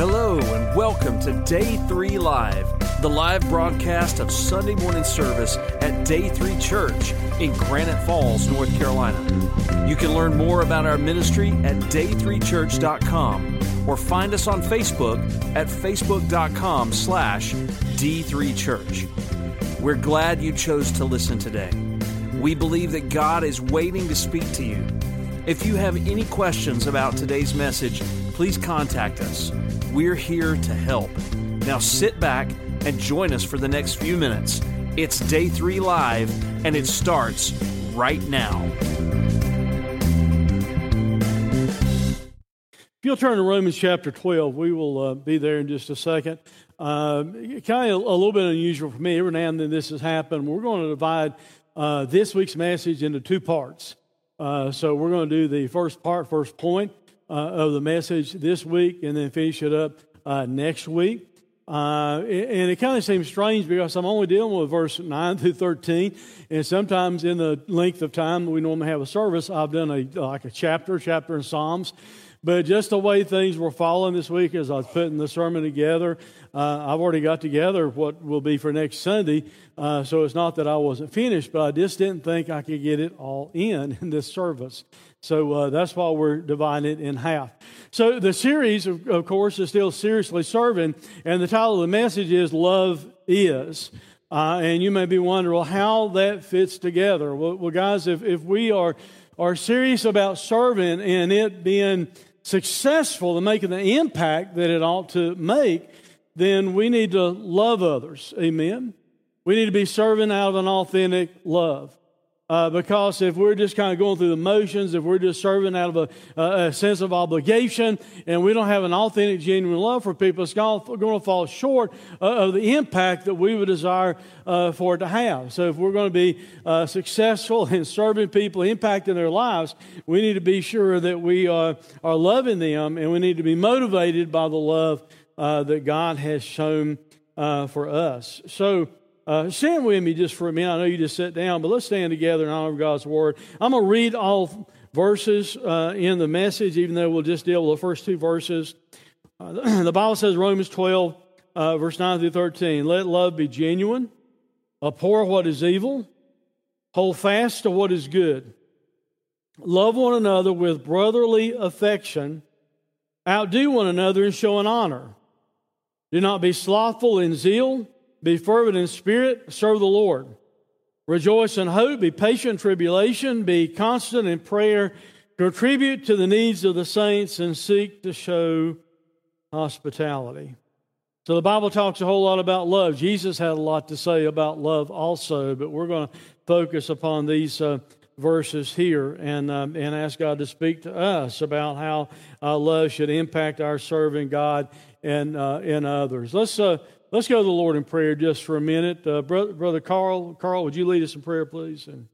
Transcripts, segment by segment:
Hello, and welcome to Day 3 Live, the live broadcast of Sunday morning service at Day 3 Church in Granite Falls, North Carolina. You can learn more about our ministry at day3church.com or find us on Facebook at facebook.com slash D3Church. We're glad you chose to listen today. We believe that God is waiting to speak to you. If you have any questions about today's message, please contact us. We're here to help. Now sit back and join us for the next few minutes. It's Day 3 Live, and it starts right now. If you'll turn to Romans chapter 12, we will uh, be there in just a second. Uh, kind of a little bit unusual for me. Every now and then this has happened. We're going to divide uh, this week's message into two parts. Uh, so we're going to do the first part, first point uh, of the message this week, and then finish it up uh, next week. Uh, and it kind of seems strange because I'm only dealing with verse 9 through 13. And sometimes in the length of time we normally have a service, I've done a, like a chapter, chapter in Psalms. But just the way things were falling this week as I was putting the sermon together, uh, I've already got together what will be for next Sunday. Uh, so it's not that I wasn't finished, but I just didn't think I could get it all in in this service. So uh, that's why we're dividing it in half. So the series, of, of course, is still seriously serving, and the title of the message is Love Is. Uh, and you may be wondering, well, how that fits together. Well, well, guys, if, if we are, are serious about serving and it being successful in making the impact that it ought to make, then we need to love others. Amen. We need to be serving out of an authentic love. Uh, because if we're just kind of going through the motions, if we're just serving out of a, a sense of obligation, and we don't have an authentic, genuine love for people, it's going to fall short uh, of the impact that we would desire uh, for it to have. So, if we're going to be uh, successful in serving people, impacting their lives, we need to be sure that we are, are loving them, and we need to be motivated by the love uh, that God has shown uh, for us. So. Uh, stand with me just for a minute. I know you just sat down, but let's stand together in honor of God's word. I'm going to read all verses uh, in the message, even though we'll just deal with the first two verses. Uh, the Bible says, Romans 12, uh, verse 9 through 13, let love be genuine, abhor what is evil, hold fast to what is good. Love one another with brotherly affection, outdo one another in showing honor. Do not be slothful in zeal be fervent in spirit, serve the Lord. Rejoice in hope, be patient in tribulation, be constant in prayer, contribute to the needs of the saints, and seek to show hospitality. So the Bible talks a whole lot about love. Jesus had a lot to say about love also, but we're going to focus upon these uh, verses here and, um, and ask God to speak to us about how uh, love should impact our serving God and, uh, and others. Let's uh, Let's go to the Lord in prayer just for a minute. Uh, brother, brother Carl, Carl, would you lead us in prayer, please? And.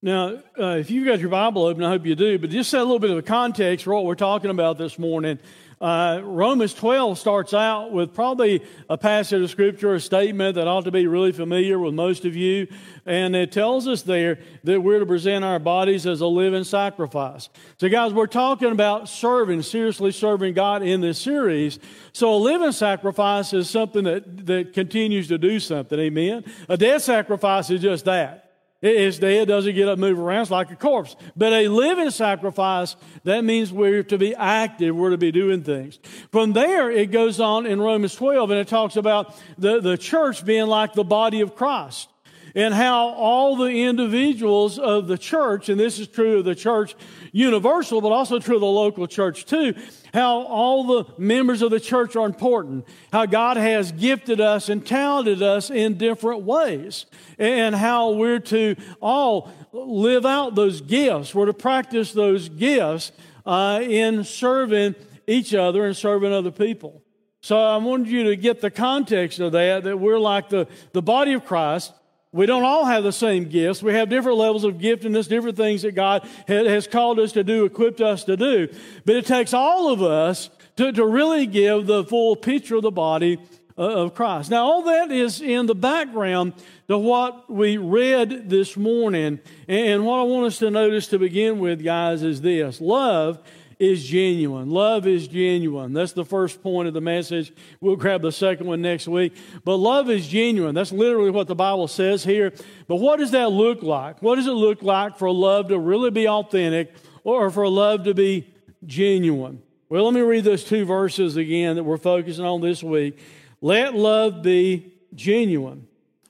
Now, uh, if you've got your Bible open, I hope you do, but just set a little bit of a context for what we're talking about this morning. Uh, Romans 12 starts out with probably a passage of scripture, a statement that ought to be really familiar with most of you. And it tells us there that we're to present our bodies as a living sacrifice. So, guys, we're talking about serving, seriously serving God in this series. So, a living sacrifice is something that, that continues to do something. Amen. A dead sacrifice is just that. It's dead, doesn't get up, move around. It's like a corpse. But a living sacrifice, that means we're to be active. We're to be doing things. From there, it goes on in Romans 12, and it talks about the, the church being like the body of Christ and how all the individuals of the church, and this is true of the church universal, but also true of the local church too, how all the members of the church are important, how God has gifted us and talented us in different ways, and how we're to all live out those gifts. We're to practice those gifts uh, in serving each other and serving other people. So I wanted you to get the context of that, that we're like the, the body of Christ We don't all have the same gifts. We have different levels of giftedness, different things that God has called us to do, equipped us to do. But it takes all of us to, to really give the full picture of the body uh, of Christ. Now, all that is in the background to what we read this morning. And what I want us to notice to begin with, guys, is this love is genuine. Love is genuine. That's the first point of the message. We'll grab the second one next week. But love is genuine. That's literally what the Bible says here. But what does that look like? What does it look like for love to really be authentic or for love to be genuine? Well, let me read those two verses again that we're focusing on this week. Let love be genuine.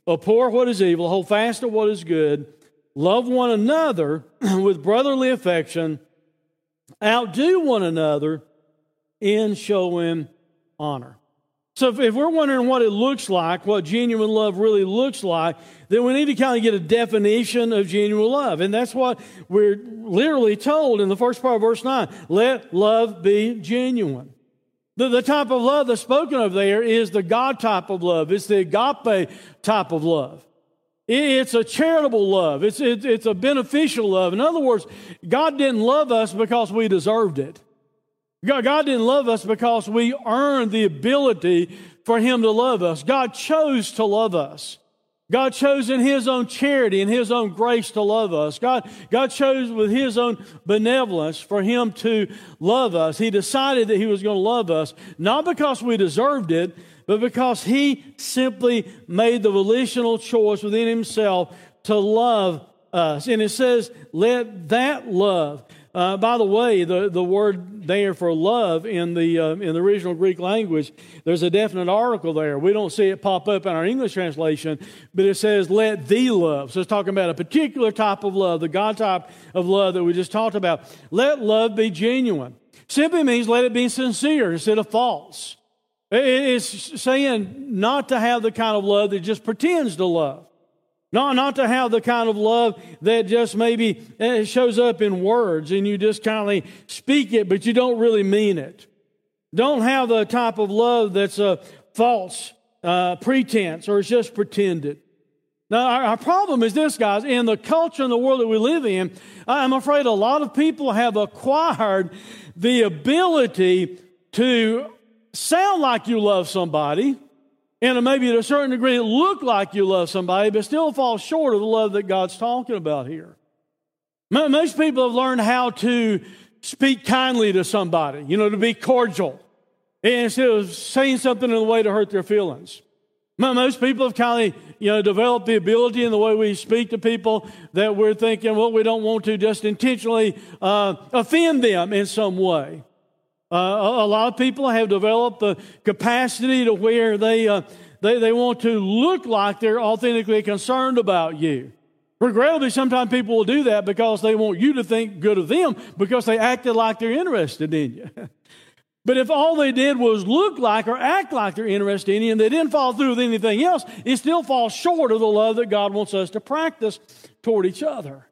Abhor what is evil, hold fast to what is good, love one another with brotherly affection outdo one another in showing honor. So, if, if, we're wondering what it looks like, what genuine love really looks like, then we need to kind of get a definition of genuine love. And that's what we're literally told in the first part of verse 9 let love be genuine. The, the type of love that's spoken of there is the God type of love, it's the agape type of love. It's a charitable love. It's, it's, it's a beneficial love. In other words, God didn't love us because we deserved it. God, God didn't love us because we earned the ability for Him to love us. God chose to love us. God chose in His own charity and His own grace to love us. God, God chose with His own benevolence for Him to love us. He decided that He was going to love us, not because we deserved it, but because he simply made the volitional choice within himself to love us. And it says, let that love. Uh, by the way, the, the word there for love in the, uh, in the original Greek language, there's a definite article there. We don't see it pop up in our English translation, but it says, let thee love. So it's talking about a particular type of love, the God type of love that we just talked about. Let love be genuine. Simply means let it be sincere instead of false. It's saying not to have the kind of love that just pretends to love. Not, not to have the kind of love that just maybe eh, shows up in words and you just kind of speak it, but you don't really mean it. Don't have the type of love that's a false uh, pretense or it's just pretended. Now, our, our, problem is this, guys. In the culture and the world that we live in, I'm afraid a lot of people have acquired the ability to sound like you love somebody, and maybe to a certain degree it look like you love somebody, but still fall short of the love that God's talking about here. Most people have learned how to speak kindly to somebody, you know, to be cordial, instead of saying something in a way to hurt their feelings. Most people have kind of, you know, developed the ability in the way we speak to people that we're thinking, well, we don't want to just intentionally uh, offend them in some way. Uh, a, lot of people have developed the capacity to where they, uh, they, they want to look like they're authentically concerned about you. Regrettably, sometimes people will do that because they want you to think good of them because they acted like they're interested in you. but if all they did was look like or act like they're interested in you and they didn't follow through with anything else, it still falls short of the love that God wants us to practice toward each other.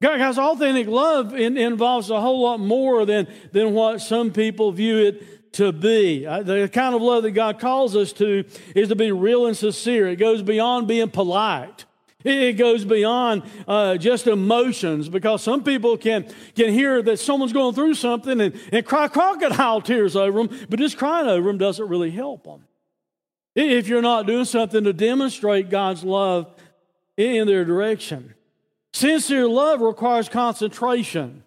Guys, authentic love in, involves a whole lot more than, than what some people view it to be. Uh, the kind of love that God calls us to is to be real and sincere. It goes beyond being polite. It goes beyond uh, just emotions because some people can, can hear that someone's going through something and, and cry crocodile tears over them, but just crying over them doesn't really help them. If you're not doing something to demonstrate God's love in their direction. Sincere love requires concentration.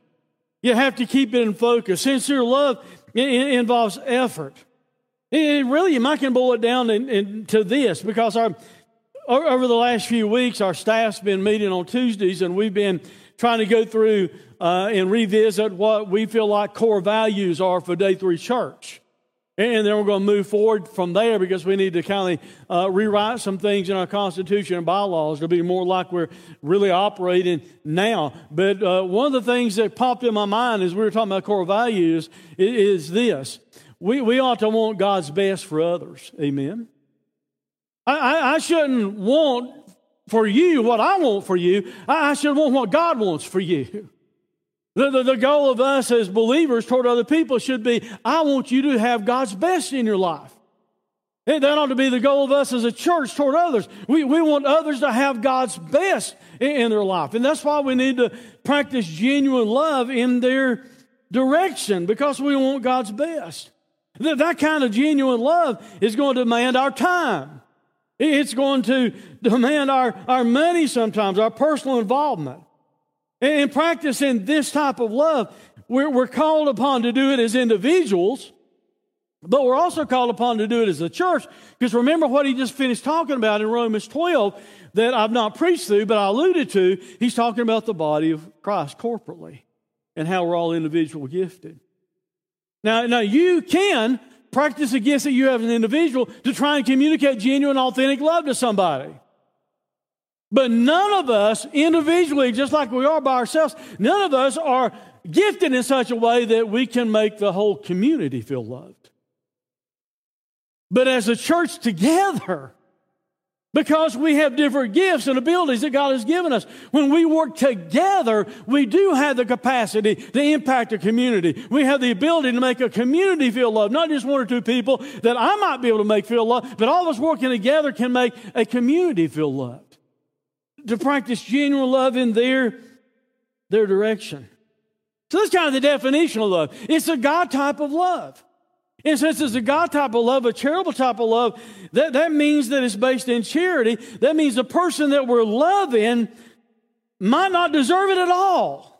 You have to keep it in focus. Sincere love involves effort. It really, you might can boil it down in, in, to this because our, over the last few weeks, our staff's been meeting on Tuesdays and we've been trying to go through uh, and revisit what we feel like core values are for Day 3 Church. And then we're going to move forward from there because we need to kind of uh, rewrite some things in our Constitution and bylaws to be more like we're really operating now. But uh, one of the things that popped in my mind as we were talking about core values is, is this we, we ought to want God's best for others. Amen. I, I, I shouldn't want for you what I want for you, I, I should want what God wants for you. The, the, the, goal of us as believers toward other people should be I want you to have God's best in your life. That ought to be the goal of us as a church toward others. We, we want others to have God's best in, in their life. And that's why we need to practice genuine love in their direction because we want God's best. That, that kind of genuine love is going to demand our time. It's going to demand our, our money sometimes, our personal involvement. And practicing this type of love, we're, we're called upon to do it as individuals, but we're also called upon to do it as a church. Because remember what he just finished talking about in Romans 12 that I've not preached through, but I alluded to. He's talking about the body of Christ corporately and how we're all individual gifted. Now, now you can practice the gifts that you have as an individual to try and communicate genuine, authentic love to somebody. But none of us individually, just like we are by ourselves, none of us are gifted in such a way that we can make the whole community feel loved. But as a church together, because we have different gifts and abilities that God has given us. When we work together, we do have the capacity to impact a community. We have the ability to make a community feel loved, not just one or two people that I might be able to make feel loved, but all of us working together can make a community feel loved. To practice genuine love in their, their direction. So that's kind of the definition of love. It's a God type of love. And since it's a God type of love, a charitable type of love, that, that means that it's based in charity. That means the person that we're loving might not deserve it at all.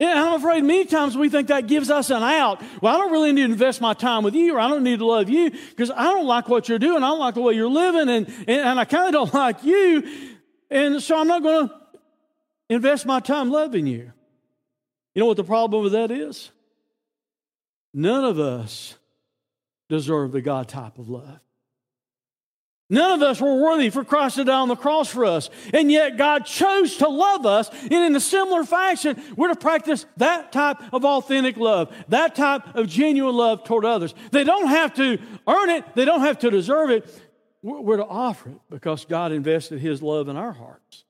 And I'm afraid many times we think that gives us an out. Well, I don't really need to invest my time with you, or I don't need to love you because I don't like what you're doing. I don't like the way you're living, and, and, and I kind of don't like you. And so I'm not going to invest my time loving you. You know what the problem with that is? None of us deserve the God type of love. None of us were worthy for Christ to die on the cross for us. And yet God chose to love us. And in a similar fashion, we're to practice that type of authentic love, that type of genuine love toward others. They don't have to earn it, they don't have to deserve it. We're to offer it because God invested His love in our hearts.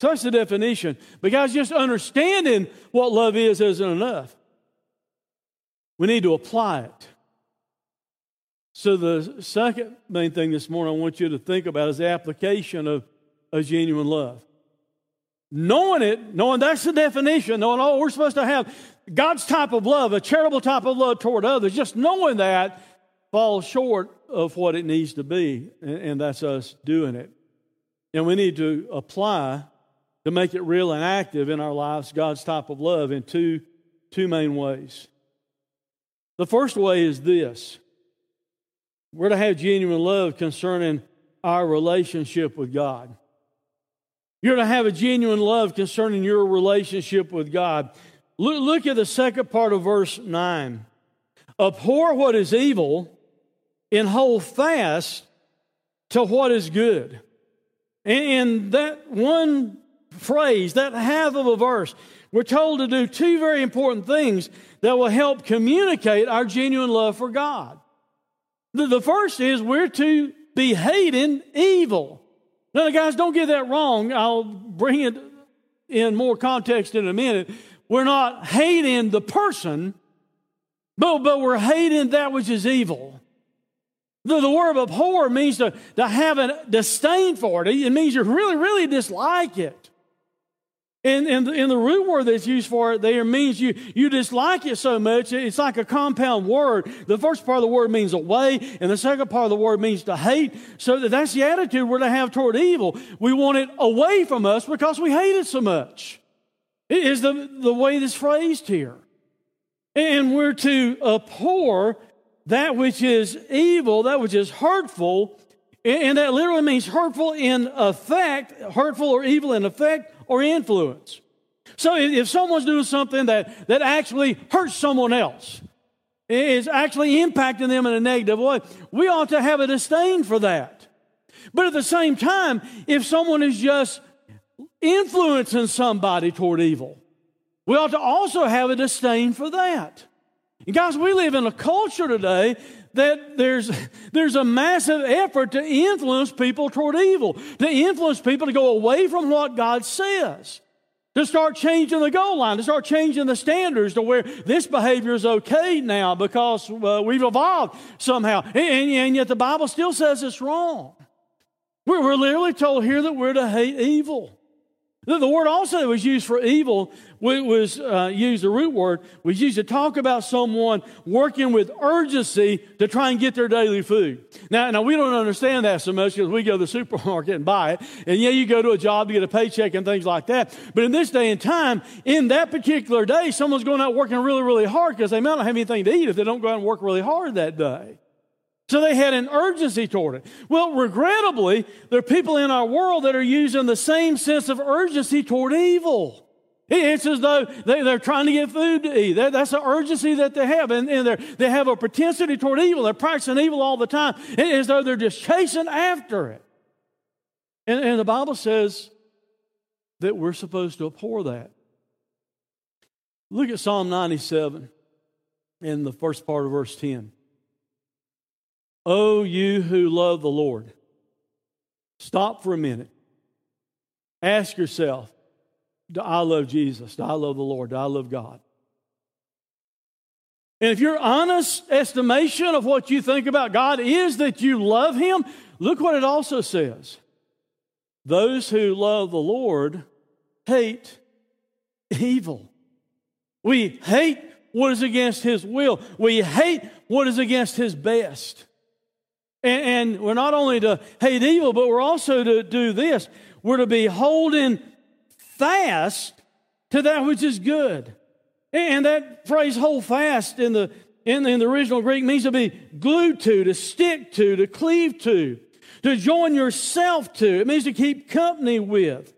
So that's the definition. But guys, just understanding what love is isn't enough. We need to apply it. So, the second main thing this morning I want you to think about is the application of a genuine love. Knowing it, knowing that's the definition, knowing, all we're supposed to have God's type of love, a charitable type of love toward others, just knowing that falls short of what it needs to be, and, that's us doing it. And we need to apply to make it real and active in our lives God's type of love in two, two main ways. The first way is this we're to have genuine love concerning our relationship with God. You're to have a genuine love concerning your relationship with God. Look, look at the second part of verse 9. Abhor what is evil and hold fast to what is good. And that one phrase, that half of a verse, we're told to do two very important things that will help communicate our genuine love for God. The, first is we're to be hating evil. Now, guys, don't get that wrong. I'll bring it in more context in a minute. We're not hating the person, but, but we're hating that which is evil. The, the word abhor means to, to have a disdain for it. It means you really, really dislike it. And, and, and the root word that's used for it there means you, you dislike it so much, it's like a compound word. The first part of the word means away, and the second part of the word means to hate. So that that's the attitude we're to have toward evil. We want it away from us because we hate it so much. It is the, the way that's phrased here. And we're to abhor that which is evil, that which is hurtful, and that literally means hurtful in effect, hurtful or evil in effect or influence. So if someone's doing something that, that actually hurts someone else, is actually impacting them in a negative way, we ought to have a disdain for that. But at the same time, if someone is just influencing somebody toward evil, we ought to also have a disdain for that. And guys, we live in a culture today that there's, there's a massive effort to influence people toward evil, to influence people to go away from what God says. to start changing the goal line, to start changing the standards to where this behavior is okay now because uh, we've evolved somehow. And, and, and, yet the Bible still says it's wrong. We're, we're literally told here that we're to hate evil. The, word also that was used for evil was uh, used, the root word was used to talk about someone working with urgency to try and get their daily food. Now, now we don't understand that so much because we go to the supermarket and buy it. And yeah, you go to a job to get a paycheck and things like that. But in this day and time, in that particular day, someone's going out working really, really hard because they might not have anything to eat if they don't go out and work really hard that day. So they had an urgency toward it. Well, regrettably, there are people in our world that are using the same sense of urgency toward evil. It's as though they, are trying to get food to eat. That's the urgency that they have. And, they have a propensity toward evil. They're practicing evil all the time, It's as though they're just chasing after it. And the Bible says that we're supposed to abhor that. Look at Psalm 97 in the first part of verse 10. Oh, you who love the Lord, stop for a minute. Ask yourself Do I love Jesus? Do I love the Lord? Do I love God? And if your honest estimation of what you think about God is that you love Him, look what it also says. Those who love the Lord hate evil. We hate what is against His will, we hate what is against His best. And, and we're not only to hate evil, but we're also to do this. We're to be holding fast to that which is good. And that phrase hold fast in the, in, in the original Greek means to be glued to, to stick to, to cleave to, to join yourself to. It means to keep company with.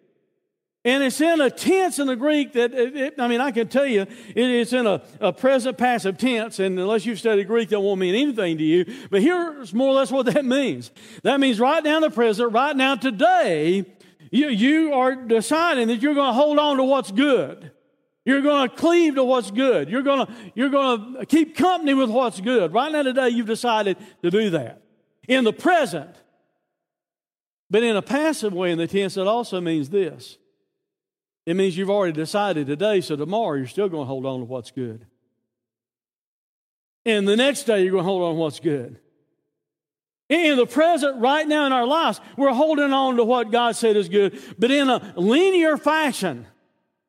And it's in a tense in the Greek that, it, it, I mean, I can tell you, it, it's in a, a, present passive tense. And unless you've studied Greek, that won't mean anything to you. But here's more or less what that means. That means right now in the present, right now today, you, you are deciding that you're going to hold on to what's good. You're going to cleave to what's good. You're going to, you're going to keep company with what's good. Right now today, you've decided to do that. In the present, but in a passive way in the tense, it also means this it means you've already decided today, so tomorrow you're still going to hold on to what's good. And the next day you're going to hold on to what's good. In the present, right now in our lives, we're holding on to what God said is good, but in a linear fashion.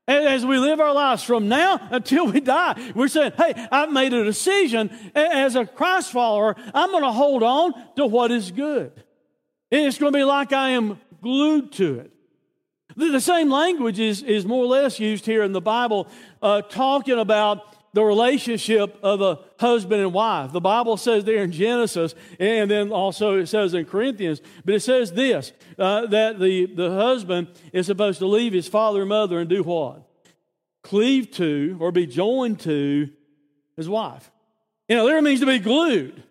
As we live our lives from now until we die, we're saying, hey, I've made a decision as a Christ follower, I'm going to hold on to what is good. And it's going to be like I am glued to it. The same language is, is more or less used here in the Bible, uh, talking about the relationship of a husband and wife. The Bible says there in Genesis, and then also it says in Corinthians, but it says this uh, that the, the husband is supposed to leave his father and mother and do what? Cleave to or be joined to his wife. You know, there means to be glued.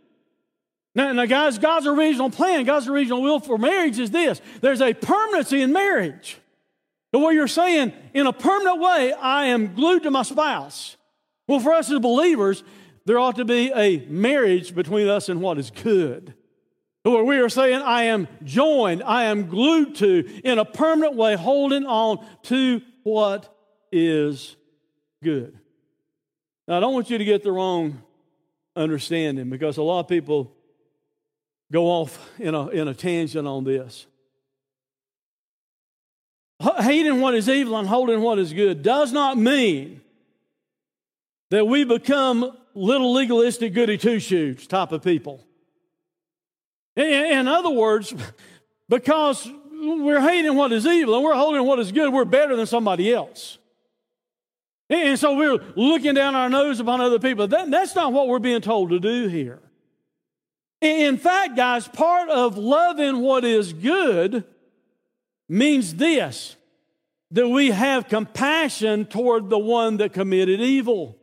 Now, now, guys, God's original plan, God's original will for marriage is this there's a permanency in marriage. But what you're saying, in a permanent way, I am glued to my spouse. Well, for us as believers, there ought to be a marriage between us and what is good. Where we are saying, I am joined, I am glued to, in a permanent way, holding on to what is good. Now, I don't want you to get the wrong understanding because a lot of people go off in a, in a tangent on this hating what is evil and holding what is good does not mean that we become little legalistic goody two shoes type of people. In other words, because we're hating what is evil and we're holding what is good, we're better than somebody else. And so we're looking down our nose upon other people. That, that's not what we're being told to do here. In fact, guys, part of loving what is good means this that we have compassion toward the one that committed evil.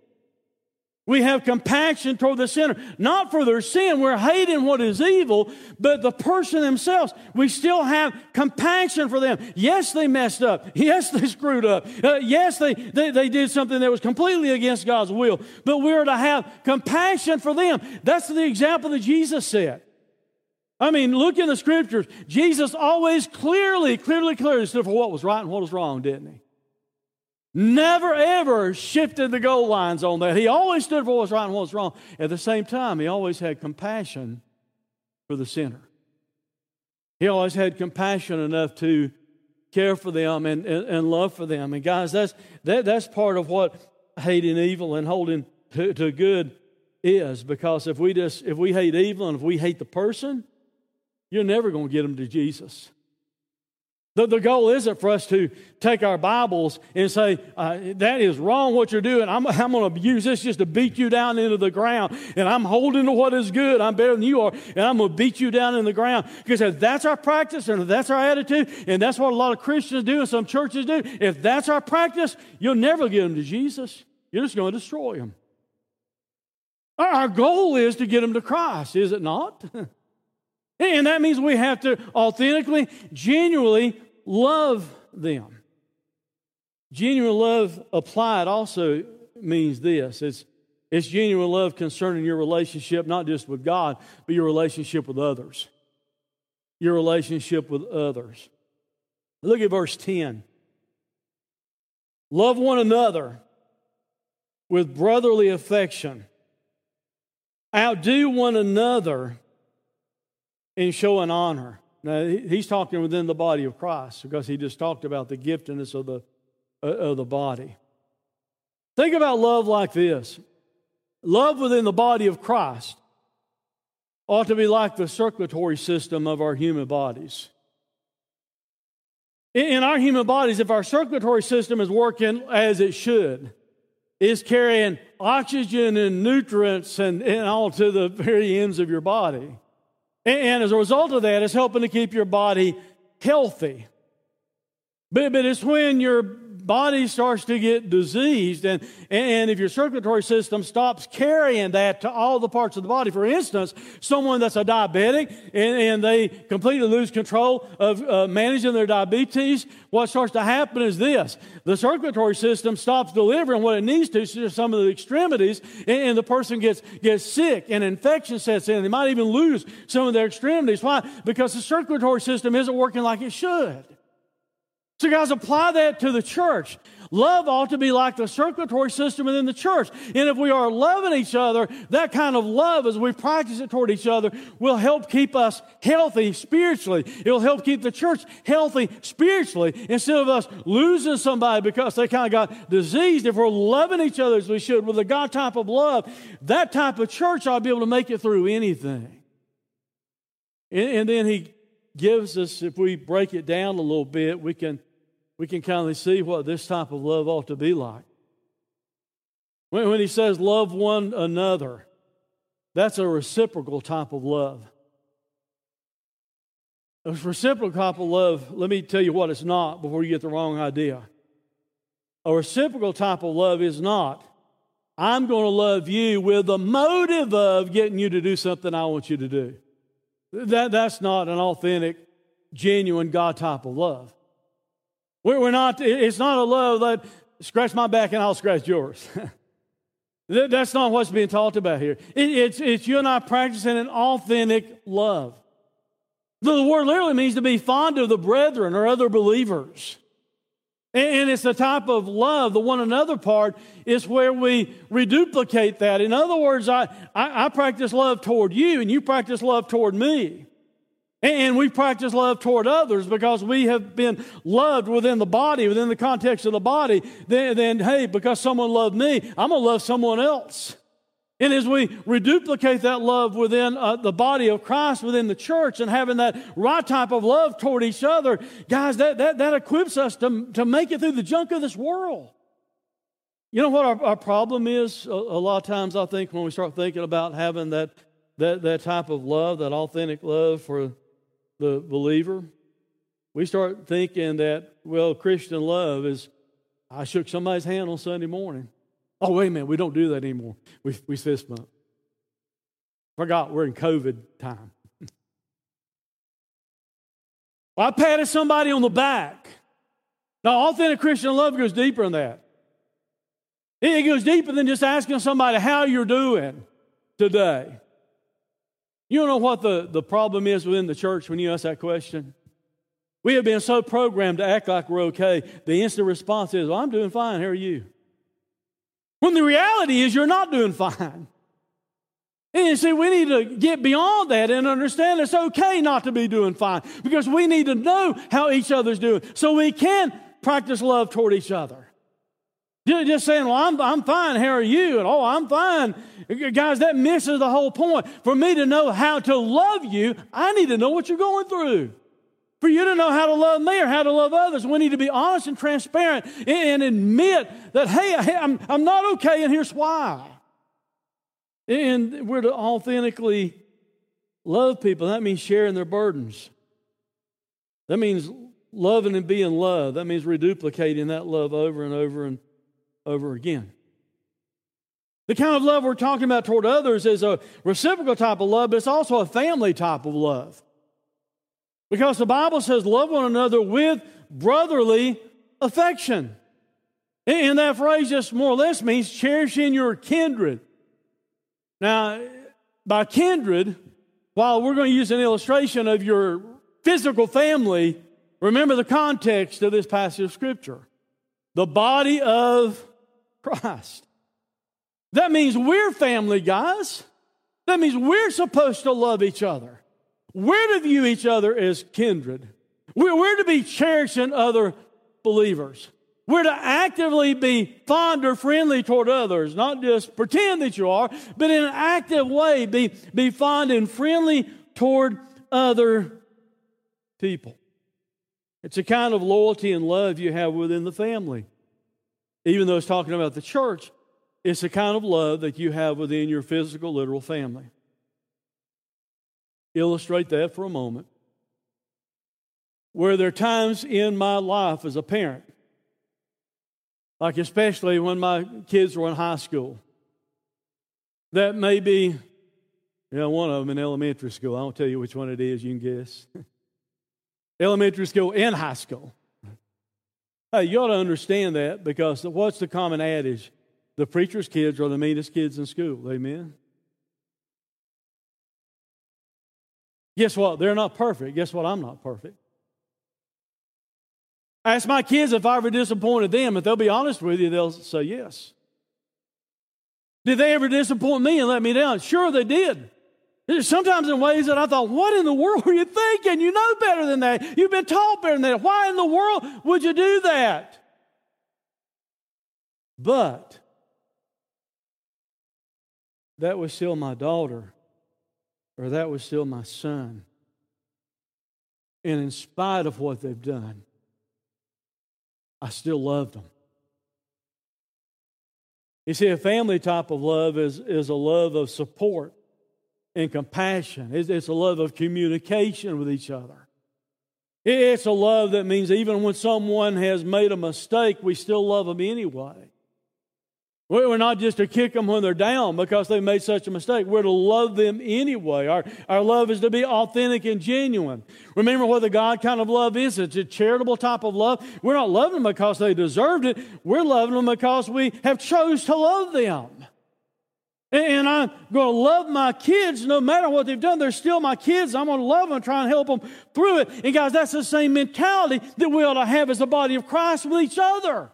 We have compassion toward the sinner, not for their sin. We're hating what is evil, but the person themselves. We still have compassion for them. Yes, they messed up. Yes, they screwed up. Uh, yes, they, they, they did something that was completely against God's will. But we're to have compassion for them. That's the example that Jesus set. I mean, look in the scriptures. Jesus always clearly, clearly, clearly stood for what was right and what was wrong, didn't he? Never ever shifted the goal lines on that. He always stood for what was right and what was wrong. At the same time, he always had compassion for the sinner. He always had compassion enough to care for them and, and, and love for them. And guys, that's, that, that's part of what hating evil and holding to, to good is. Because if we just if we hate evil and if we hate the person, you're never going to get them to Jesus. The, the goal isn't for us to take our Bibles and say, uh, that is wrong what you're doing. I'm, I'm going to use this just to beat you down into the ground. And I'm holding to what is good. I'm better than you are. And I'm going to beat you down in the ground. Because if that's our practice and that's our attitude, and that's what a lot of Christians do and some churches do, if that's our practice, you'll never get them to Jesus. You're just going to destroy them. Our goal is to get them to Christ, is it not? And that means we have to authentically, genuinely love them. Genuine love applied also means this it's, it's genuine love concerning your relationship, not just with God, but your relationship with others. Your relationship with others. Look at verse 10. Love one another with brotherly affection. Outdo one another in showing honor. Now, he's talking within the body of Christ because he just talked about the giftedness of the, uh, of the body. Think about love like this love within the body of Christ ought to be like the circulatory system of our human bodies. In our human bodies, if our circulatory system is working as it should, is carrying oxygen and nutrients and, and all to the very ends of your body, and as a result of that, it's helping to keep your body healthy. But, but it's when your body starts to get diseased, and, and if your circulatory system stops carrying that to all the parts of the body, for instance, someone that's a diabetic and, and they completely lose control of uh, managing their diabetes, what starts to happen is this the circulatory system stops delivering what it needs to to some of the extremities, and, and the person gets, gets sick, and infection sets in. They might even lose some of their extremities. Why? Because the circulatory system isn't working like it should. So, guys, apply that to the church. Love ought to be like the circulatory system within the church. And if we are loving each other, that kind of love, as we practice it toward each other, will help keep us healthy spiritually. It'll help keep the church healthy spiritually instead of us losing somebody because they kind of got diseased. If we're loving each other as we should with a God type of love, that type of church ought to be able to make it through anything. And, and then he gives us, if we break it down a little bit, we can we can kind of see what this type of love ought to be like. When, when he says love one another, that's a reciprocal type of love. A reciprocal type of love, let me tell you what it's not before you get the wrong idea. A reciprocal type of love is not, I'm going to love you with the motive of getting you to do something I want you to do. That, that's not an authentic, genuine God type of love. We're not, it's not a love that scratch my back and I'll scratch yours. That's not what's being talked about here. It's, it's you and I practicing an authentic love. The word literally means to be fond of the brethren or other believers. And it's the type of love, the one another part, is where we reduplicate that. In other words, I, I, I practice love toward you and you practice love toward me. And we practice love toward others because we have been loved within the body, within the context of the body. Then, then hey, because someone loved me, I'm going to love someone else. And as we reduplicate that love within uh, the body of Christ, within the church, and having that right type of love toward each other, guys, that, that, that equips us to, to make it through the junk of this world. You know what our, our problem is? A, a lot of times, I think, when we start thinking about having that, that, that type of love, that authentic love for the believer, we start thinking that, well, Christian love is I shook somebody's hand on Sunday morning. Oh, wait a minute, we don't do that anymore. We, we fist bump. Forgot we're in COVID time. well, I patted somebody on the back. Now, authentic Christian love goes deeper than that. It goes deeper than just asking somebody how you're doing today. You know what the, the problem is within the church when you ask that question? We have been so programmed to act like we're okay, the instant response is, Well, I'm doing fine. How are you? When the reality is, you're not doing fine. And you see, we need to get beyond that and understand it's okay not to be doing fine because we need to know how each other's doing so we can practice love toward each other. Just saying, well, I'm, I'm fine. How are you? And oh, I'm fine. Guys, that misses the whole point. For me to know how to love you, I need to know what you're going through. For you to know how to love me or how to love others, we need to be honest and transparent and admit that, hey, I'm, I'm not okay, and here's why. And we're to authentically love people. That means sharing their burdens. That means loving and being loved. That means reduplicating that love over and over and over again. The kind of love we're talking about toward others is a reciprocal type of love, but it's also a family type of love. Because the Bible says, love one another with brotherly affection. And that phrase just more or less means cherishing your kindred. Now, by kindred, while we're going to use an illustration of your physical family, remember the context of this passage of Scripture the body of Christ. That means we're family, guys. That means we're supposed to love each other. We're to view each other as kindred. We're, we're to be cherishing other believers. We're to actively be fond or friendly toward others, not just pretend that you are, but in an active way be, be fond and friendly toward other people. It's a kind of loyalty and love you have within the family. Even though it's talking about the church, it's the kind of love that you have within your physical, literal family. Illustrate that for a moment. Where there are times in my life as a parent like especially when my kids were in high school. That may be, you know, one of them in elementary school. I won't tell you which one it is, you can guess. elementary school and high school. Hey, you ought to understand that because what's the common adage? The preacher's kids are the meanest kids in school. Amen? Guess what? They're not perfect. Guess what? I'm not perfect. Ask my kids if I ever disappointed them. If they'll be honest with you, they'll say yes. Did they ever disappoint me and let me down? Sure, they did. Sometimes in ways that I thought, what in the world were you thinking? You know better than that. You've been taught better than that. Why in the world would you do that? But that was still my daughter, or that was still my son. And in spite of what they've done, I still loved them. You see, a family type of love is, is a love of support and compassion. It's, it's a love of communication with each other. It's a love that means even when someone has made a mistake, we still love them anyway. We're not just to kick them when they're down because they made such a mistake. We're to love them anyway. Our, our love is to be authentic and genuine. Remember what the God kind of love is? It's a charitable type of love. We're not loving them because they deserved it. We're loving them because we have chose to love them. And I'm going to love my kids no matter what they've done. They're still my kids. I'm going to love them and try and help them through it. And guys, that's the same mentality that we ought to have as a body of Christ with each other.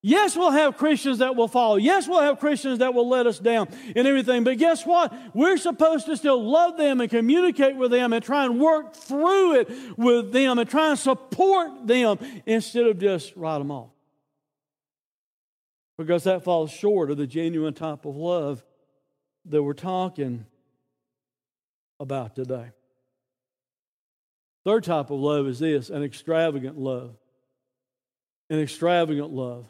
Yes, we'll have Christians that will follow. Yes, we'll have Christians that will let us down and everything. But guess what? We're supposed to still love them and communicate with them and try and work through it with them and try and support them instead of just write them off. Because that falls short of the genuine type of love that we're talking about today. Third type of love is this an extravagant love. An extravagant love.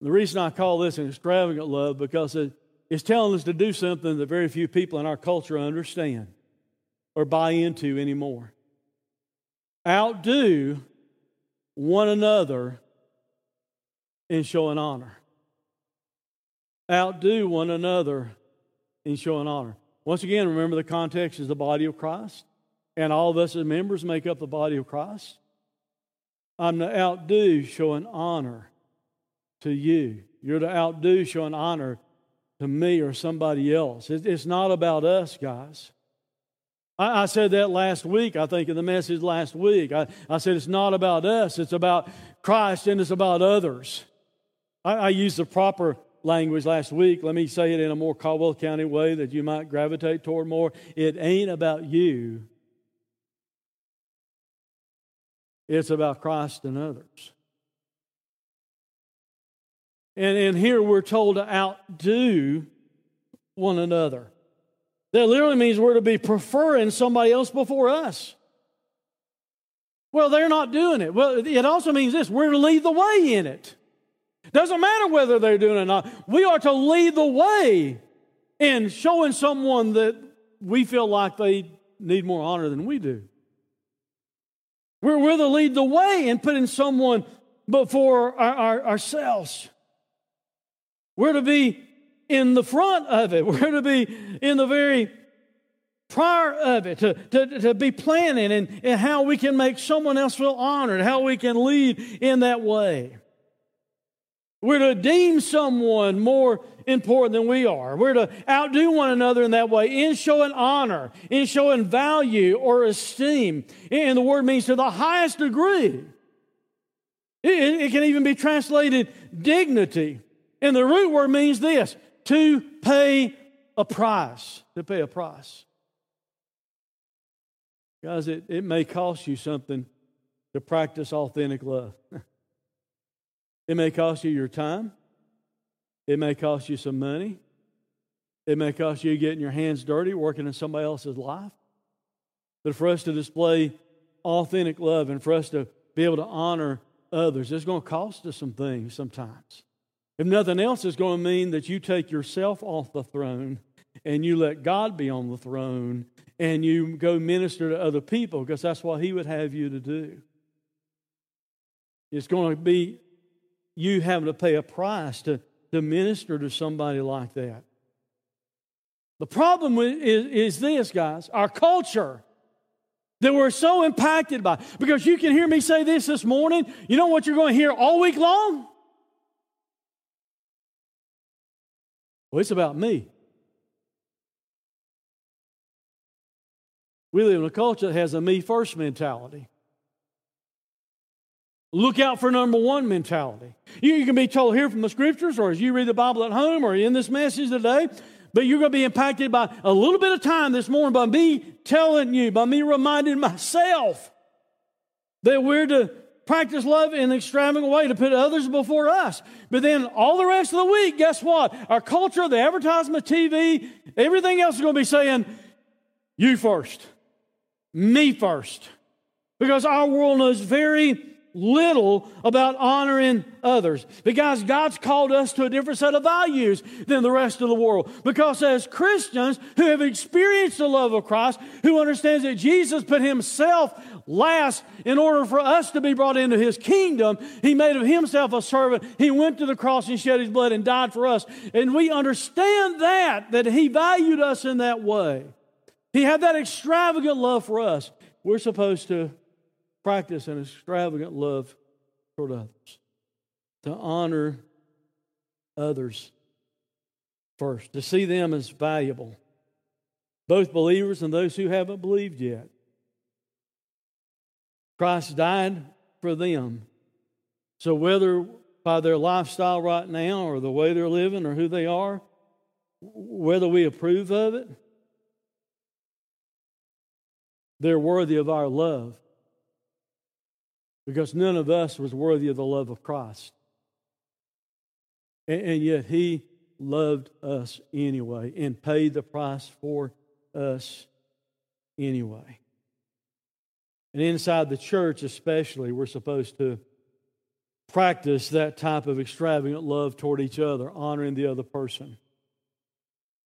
The reason I call this an extravagant love because it, it's telling us to do something that very few people in our culture understand or buy into anymore. Outdo one another in showing honor. Outdo one another in showing honor. Once again, remember the context is the body of Christ, and all of us as members make up the body of Christ. I'm to outdo showing honor to you. You're to outdo showing honor to me or somebody else. It's not about us, guys. I, said that last week, I think, in the message last week. I, I said it's not about us, it's about Christ and it's about others. I, I used the proper language last week. Let me say it in a more Caldwell County way that you might gravitate toward more. It ain't about you, it's about Christ and others. And, and here we're told to outdo one another. That literally means we're to be preferring somebody else before us. Well, they're not doing it. Well, it also means this we're to lead the way in it. Doesn't matter whether they're doing it or not. We are to lead the way in showing someone that we feel like they need more honor than we do. We're, we're to lead the way in putting someone before our, our, ourselves. We're to be in the front of it. We're to be in the very prior of it, to, to, to be planning and, and how we can make someone else feel honored, how we can lead in that way. We're to deem someone more important than we are. We're to outdo one another in that way, in showing honor, in showing value or esteem. And the word means to the highest degree. It, it can even be translated dignity. And the root word means this to pay a price. To pay a price. Guys, it, it may cost you something to practice authentic love. it may cost you your time. It may cost you some money. It may cost you getting your hands dirty working in somebody else's life. But for us to display authentic love and for us to be able to honor others, it's going to cost us some things sometimes. If nothing else, it's going to mean that you take yourself off the throne and you let God be on the throne and you go minister to other people because that's what He would have you to do. It's going to be you having to pay a price to, to minister to somebody like that. The problem is, is this, guys our culture that we're so impacted by. Because you can hear me say this this morning. You know what you're going to hear all week long? Well, it's about me. We live in a culture that has a me first mentality. Look out for number one mentality. You, can be told here from the scriptures, or as you read the Bible at home, or in this message today, but you're going to be impacted by a little bit of time this morning by me telling you, by me reminding myself that we're to practice love in an extravagant way to put others before us. But then all the rest of the week, guess what? Our culture, the advertisement, TV, everything else is going to be saying, you first me first. Because our world knows very little about honoring others. Because God's called us to a different set of values than the rest of the world. Because as Christians who have experienced the love of Christ, who understands that Jesus put himself last in order for us to be brought into his kingdom, he made of himself a servant. He went to the cross and shed his blood and died for us. And we understand that, that he valued us in that way. He had that extravagant love for us. We're supposed to practice an extravagant love toward others, to honor others first, to see them as valuable, both believers and those who haven't believed yet. Christ died for them. So, whether by their lifestyle right now or the way they're living or who they are, whether we approve of it they're worthy of our love because none of us was worthy of the love of Christ. And, and, yet He loved us anyway and paid the price for us anyway. And inside the church, especially, we're supposed to practice that type of extravagant love toward each other, honoring the other person.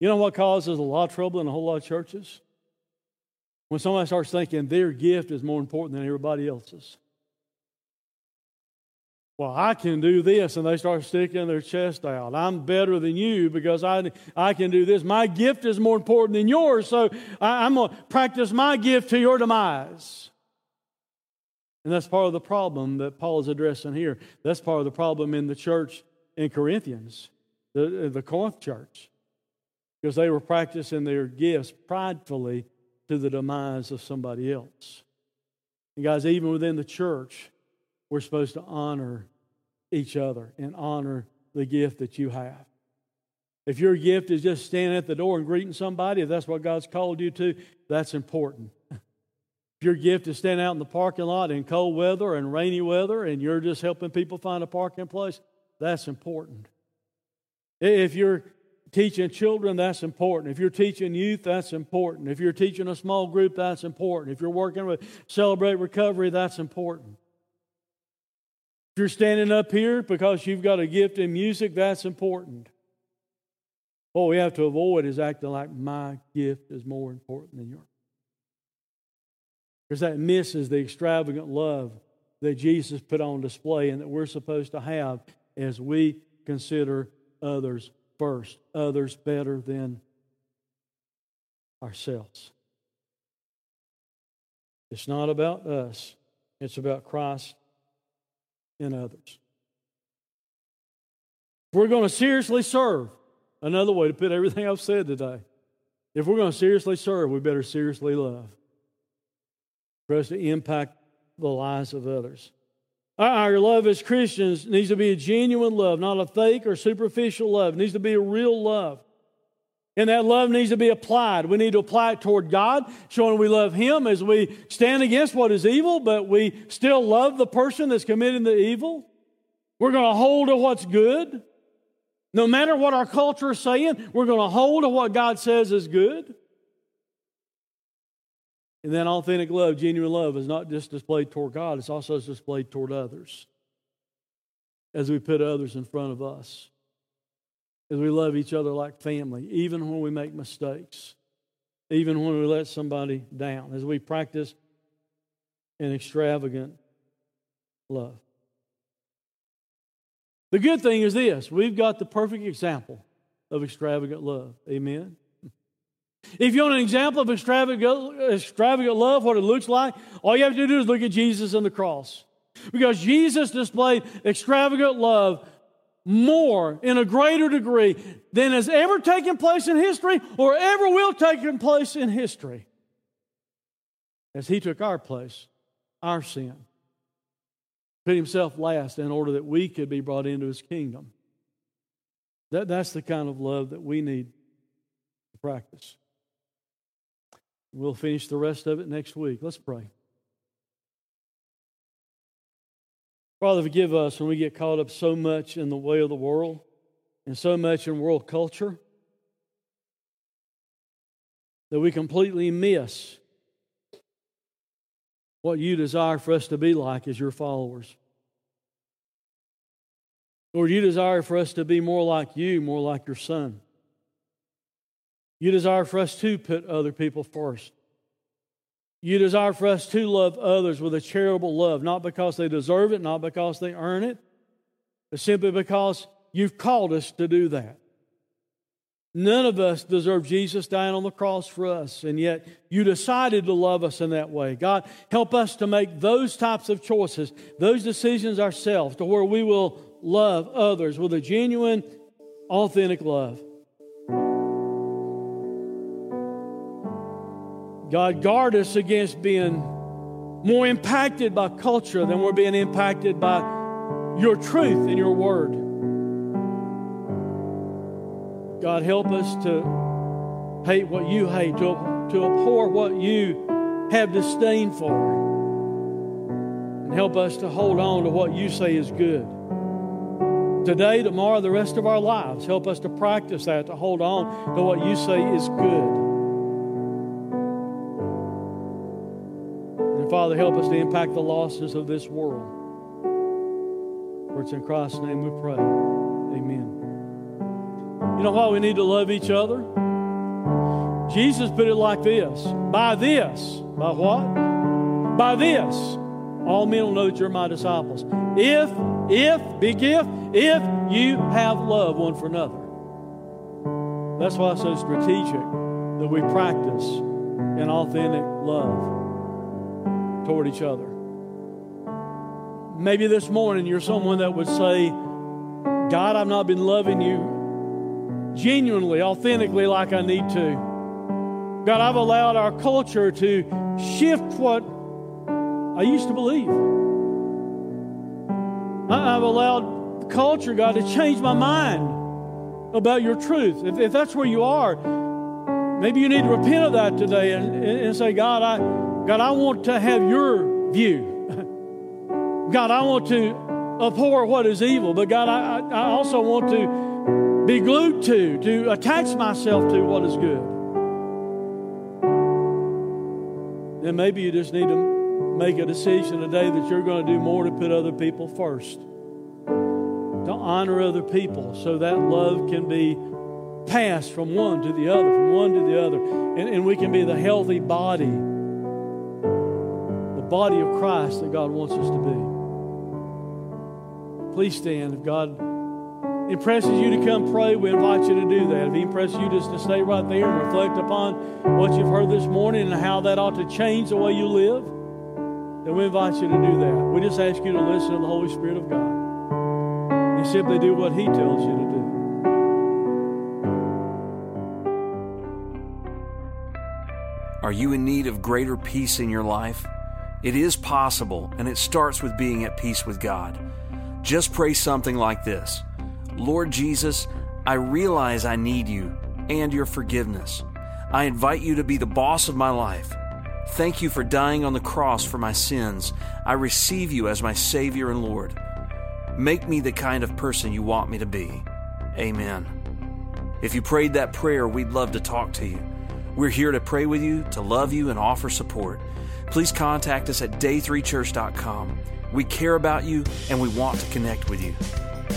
You know what causes a lot of trouble in a whole lot of churches? When somebody starts thinking their gift is more important than everybody else's. Well, I can do this, and they start sticking their chest out. I'm better than you because I, I can do this. My gift is more important than yours, so I, I'm going to practice my gift to your demise. And that's part of the problem that Paul is addressing here. That's part of the problem in the church in Corinthians, the, the Corinth church, because they were practicing their gifts pridefully to the demise of somebody else. And guys, even within the church, we're supposed to honor each other and honor the gift that you have. If your gift is just standing at the door and greeting somebody, if that's what God's called you to, that's important. If your gift is standing out in the parking lot in cold weather and rainy weather and you're just helping people find a parking place, that's important. If you're teaching children, that's important. If you're teaching youth, that's important. If you're teaching a small group, that's important. If you're working with Celebrate Recovery, that's important. If you're standing up here because you've got a gift in music, that's important. What we have to avoid is acting like my gift is more important than yours. Because that misses the extravagant love that Jesus put on display and that we're supposed to have as we consider others first, others better than ourselves. It's not about us, it's about Christ and others. If we're going to seriously serve, another way to put everything I've said today, if we're going to seriously serve, we better seriously love for us to impact the lives of others. Uh, our love as Christians needs to be a genuine love, not a fake or superficial love. It needs to be a real love. And that love needs to be applied. We need to apply it toward God, showing we love Him as we stand against what is evil, but we still love the person that's committing the evil. We're going to hold to what's good. No matter what our culture is saying, we're going to hold to what God says is good. And then authentic love, genuine love, is not just displayed toward God, it's also displayed toward others as we put others in front of us, as we love each other like family, even when we make mistakes, even when we let somebody down, as we practice an extravagant love. The good thing is this we've got the perfect example of extravagant love. Amen. If you want an example of extravagant, extravagant love, what it looks like, all you have to do is look at Jesus and the cross. Because Jesus displayed extravagant love more in a greater degree than has ever taken place in history or ever will take place in history. As he took our place, our sin, put himself last in order that we could be brought into his kingdom. That, that's the kind of love that we need to practice. We'll finish the rest of it next week. Let's pray. Father, forgive us when we get caught up so much in the way of the world and so much in world culture that we completely miss what you desire for us to be like as your followers. Lord, you desire for us to be more like you, more like your Son. You desire for us to put other people first. You desire for us to love others with a charitable love, not because they deserve it, not because they earn it, but simply because you've called us to do that. None of us deserve Jesus dying on the cross for us, and yet you decided to love us in that way. God, help us to make those types of choices, those decisions ourselves, to where we will love others with a genuine, authentic love. God, guard us against being more impacted by culture than we're being impacted by your truth and your word. God, help us to hate what you hate, to, to abhor what you have disdain for. And help us to hold on to what you say is good. Today, tomorrow, the rest of our lives, help us to practice that, to hold on to what you say is good. Father, help us to impact the losses of this world. For it's in Christ's name we pray. Amen. You know why we need to love each other? Jesus put it like this By this, by what? By this, all men will know that you're my disciples. If, if, big if, if you have love one for another. That's why it's so strategic that we practice an authentic love toward each other. Maybe this morning you're someone that would say, God, I've not been loving you genuinely, authentically like I need to. God, I've allowed our culture to shift what I used to believe. I've allowed culture, God, to change my mind about your truth. If, if that's where you are, maybe you need to repent of that today and, and say, God, I, God, I want to have your view. God, I want to abhor what is evil, but God, I, I also want to be glued to, to attach myself to what is good. Then maybe you just need to make a decision today that you're going to do more to put other people first, to honor other people so that love can be passed from one to the other, from one to the other, and, and we can be the healthy body, body of Christ that God wants us to be. Please stand. If God impresses you to come pray, we invite you to do that. If He impresses you just to stay right there and reflect upon what you've heard this morning and how that ought to change the way you live, then we invite you to do that. We just ask you to listen to the Holy Spirit of God and simply do what He tells you to do. Are you in need of greater peace in your life? It is possible, and it starts with being at peace with God. Just pray something like this Lord Jesus, I realize I need you and your forgiveness. I invite you to be the boss of my life. Thank you for dying on the cross for my sins. I receive you as my Savior and Lord. Make me the kind of person you want me to be. Amen. If you prayed that prayer, we'd love to talk to you. We're here to pray with you, to love you, and offer support. Please contact us at day3church.com. We care about you and we want to connect with you.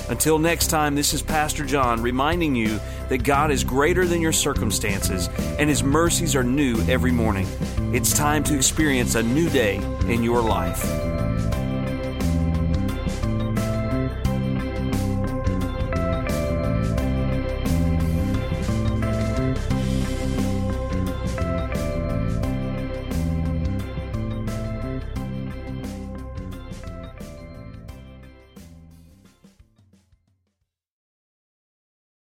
Until next time, this is Pastor John reminding you that God is greater than your circumstances and His mercies are new every morning. It's time to experience a new day in your life.